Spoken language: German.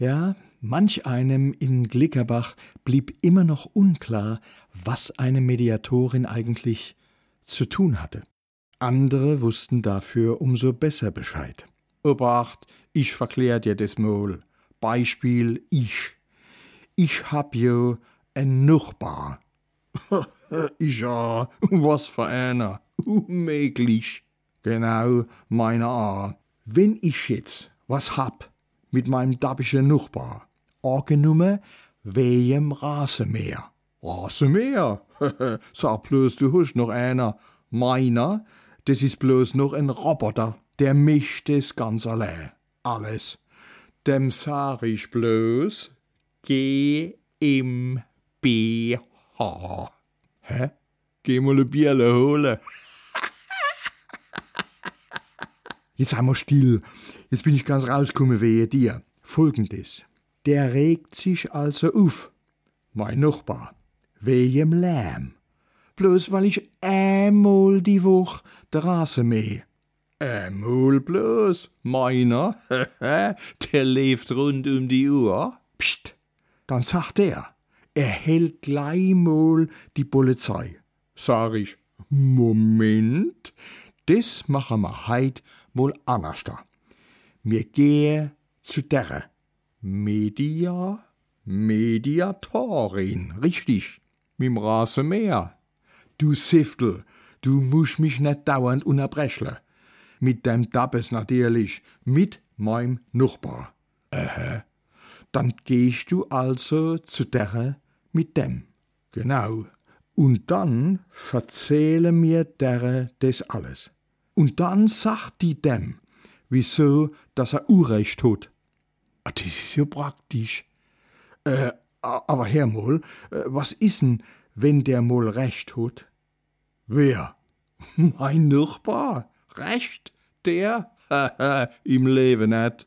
Ja, manch einem in Glickerbach blieb immer noch unklar, was eine Mediatorin eigentlich zu tun hatte. Andere wussten dafür umso besser Bescheid. Obacht, ich verklär dir das Maul. Beispiel ich. Ich hab jo en Nachbar. ich ja, was für einer. Unmöglich. Genau, meiner A. Wenn ich jetzt was hab mit meinem dabbischen Nachbar, angenommen wegen Rasenmäher. Rasenmäher? Sag bloß, du hast noch einer. Meiner, das ist bloß noch ein Roboter, der mischt es ganz allein. Alles. Dem sag ich bloß, geh im BH. Hä? Geh mal ein Bierle holen. Jetzt wir still. Jetzt bin ich ganz rausgekommen wehe dir. Folgendes. Der regt sich also auf. Mein Nachbar. Wegen Lärm. Bloß weil ich einmal die Woche der Rasen mähe. Einmal bloß? Meiner? der lebt rund um die Uhr. Psst. Dann sagt er, er hält gleich mal die Polizei. Sag ich, Moment, das machen wir heit wohl anders da. Mir gehe zu der Media, Mediatorin, richtig, mit'm Rasenmäher. Du Siftel, du musst mich nicht dauernd unterbrechen. Mit dem Dabbes natürlich, mit meinem Nachbar. Äh, dann gehst du also zu der mit dem. Genau. Und dann verzähle mir der das alles. Und dann sagt die dem, wieso, dass er Urrecht hat. Ah, das ist ja praktisch. Äh, aber Herr Moll, äh, was ist denn, wenn der Moll Recht hat? Wer? Mein Nachbar. Recht? Der? Im Leben nicht.